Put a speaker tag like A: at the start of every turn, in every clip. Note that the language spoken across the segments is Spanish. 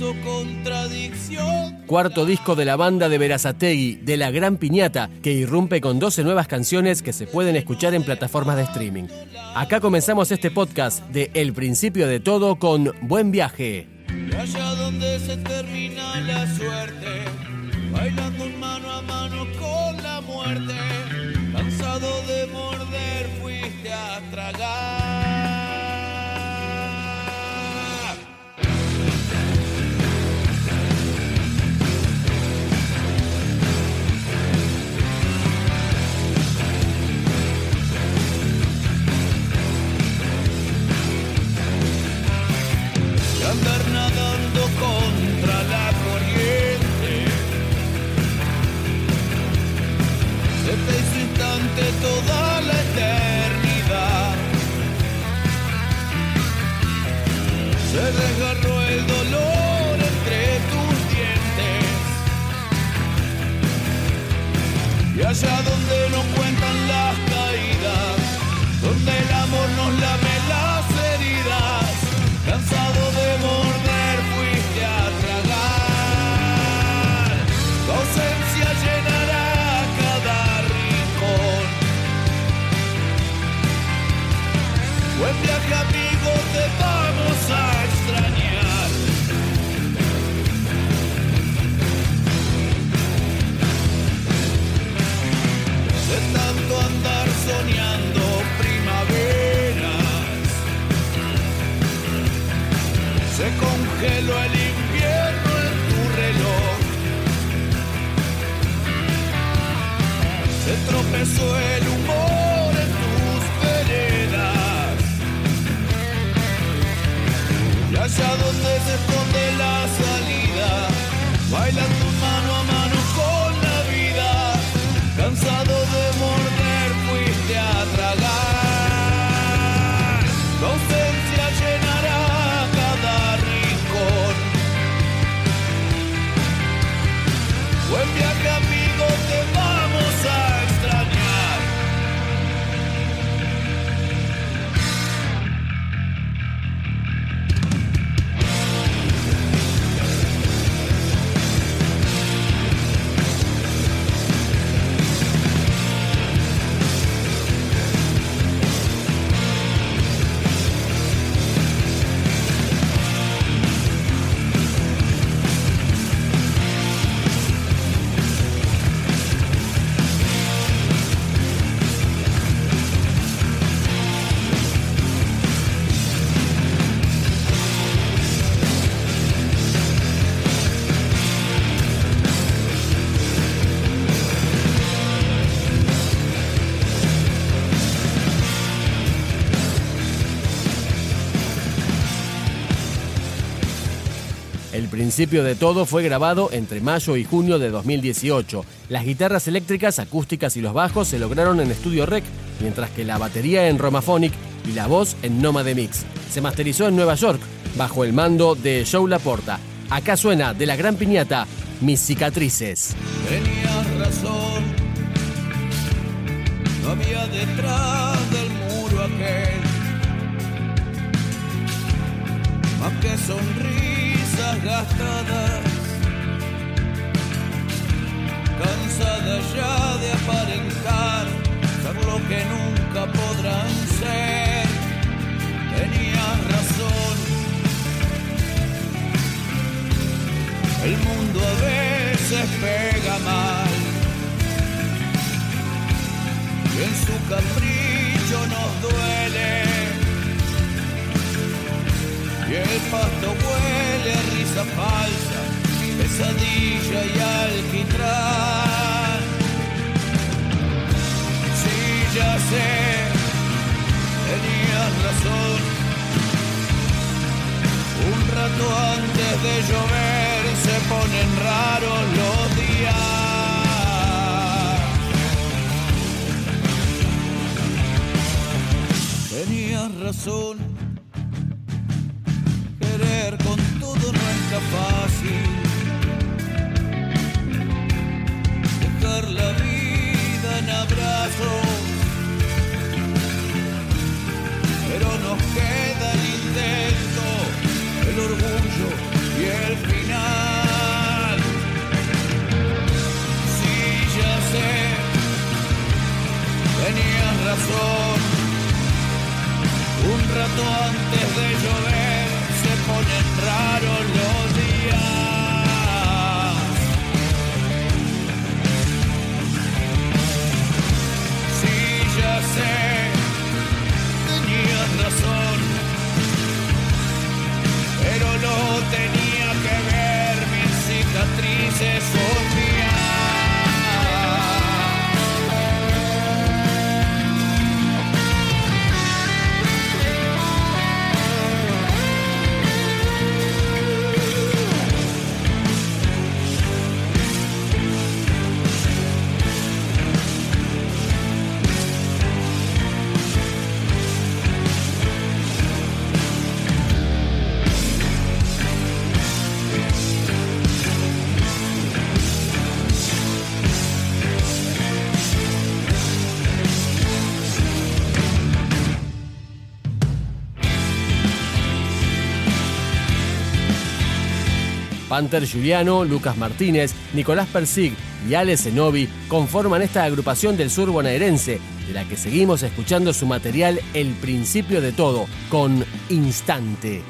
A: Contradicción.
B: Cuarto disco de la banda de Verazategui, de La Gran Piñata, que irrumpe con 12 nuevas canciones que se pueden escuchar en plataformas de streaming. Acá comenzamos este podcast de El principio de todo con Buen viaje.
A: Y allá donde se termina la suerte, bailando mano a mano con la muerte, cansado de morder, congeló el invierno en tu reloj. Se tropezó el humor en tus veredas. Y allá donde se esconde la
B: principio de todo fue grabado entre mayo y junio de 2018. Las guitarras eléctricas, acústicas y los bajos se lograron en Estudio Rec, mientras que la batería en Romaphonic y la voz en Nomade Mix. Se masterizó en Nueva York, bajo el mando de Joe Laporta. Acá suena de la gran piñata, Mis cicatrices.
A: Tenías razón, había detrás del muro aquel que sonrisas gastadas, cansadas ya de aparentar ser lo que nunca podrán ser. Tenías razón. El mundo a veces pega mal y en su capricho nos duele y el pasto huele a risa falsa, pesadilla y alquitrán. Sí, ya sé, tenías razón. Un rato antes de llover se ponen raros los días. Tenías razón. Un rato antes de llover se ponen raros los días. Sí, ya sé, tenías razón, pero no tenía que ver mis cicatrices.
B: Panther Giuliano, Lucas Martínez, Nicolás Persig y Ale Zenobi conforman esta agrupación del sur bonaerense, de la que seguimos escuchando su material El principio de todo, con Instante.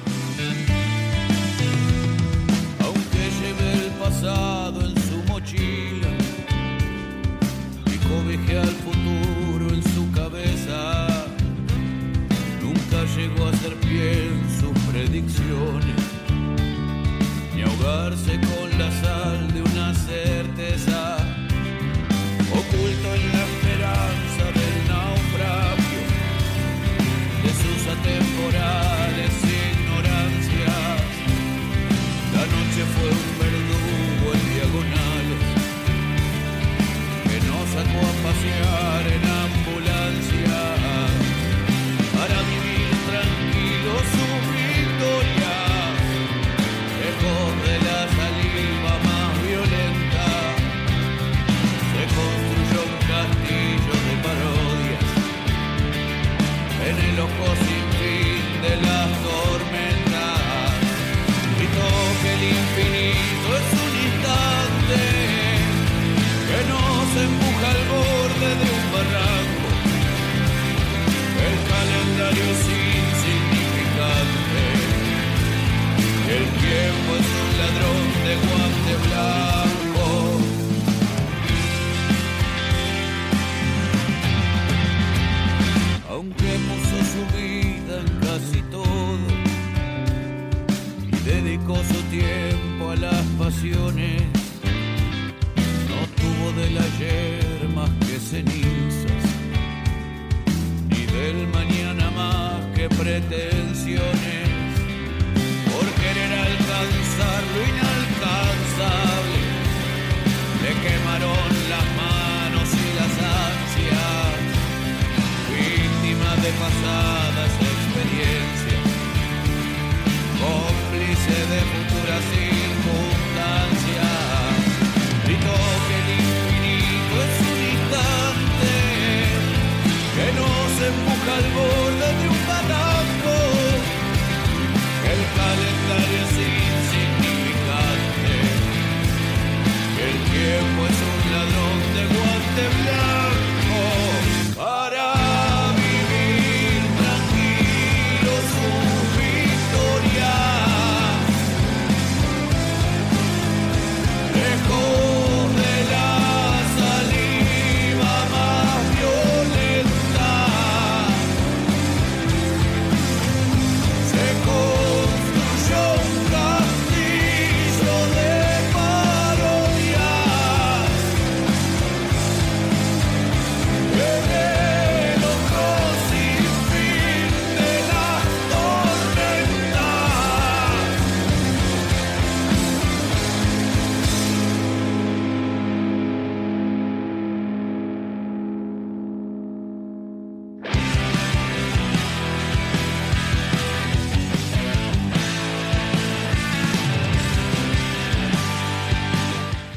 A: diarios. El tiempo es un ladrón de guante blanco. Aunque puso su vida en casi todo y dedicó su tiempo a las pasiones, no tuvo del ayer más que ceniza. pretensiones por querer alcanzar lo inalcanzable. Le quemaron las manos y las ansias, víctima de pasadas experiencias, cómplice de futuras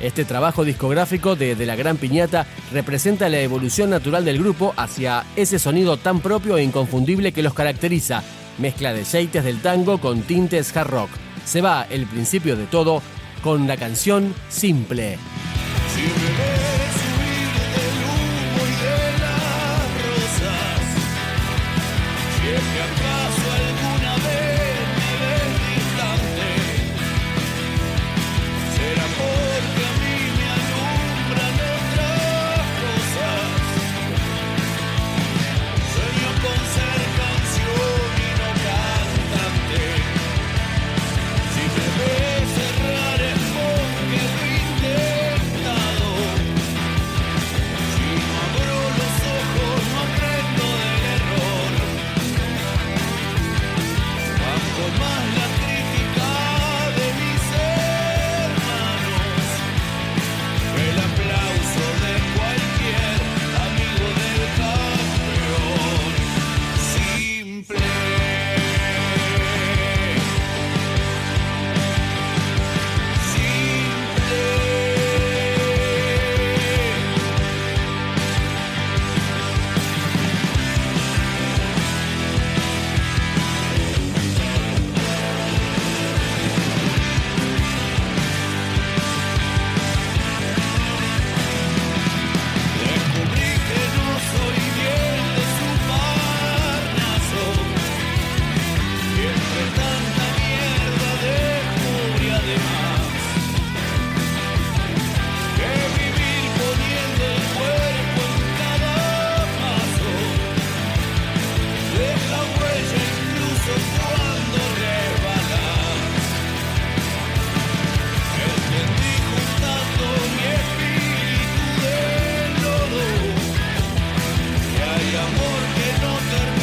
B: Este trabajo discográfico de, de La Gran Piñata representa la evolución natural del grupo hacia ese sonido tan propio e inconfundible que los caracteriza, mezcla de jeites del tango con tintes hard rock. Se va el principio de todo con la canción Simple.
A: Si amor que no termina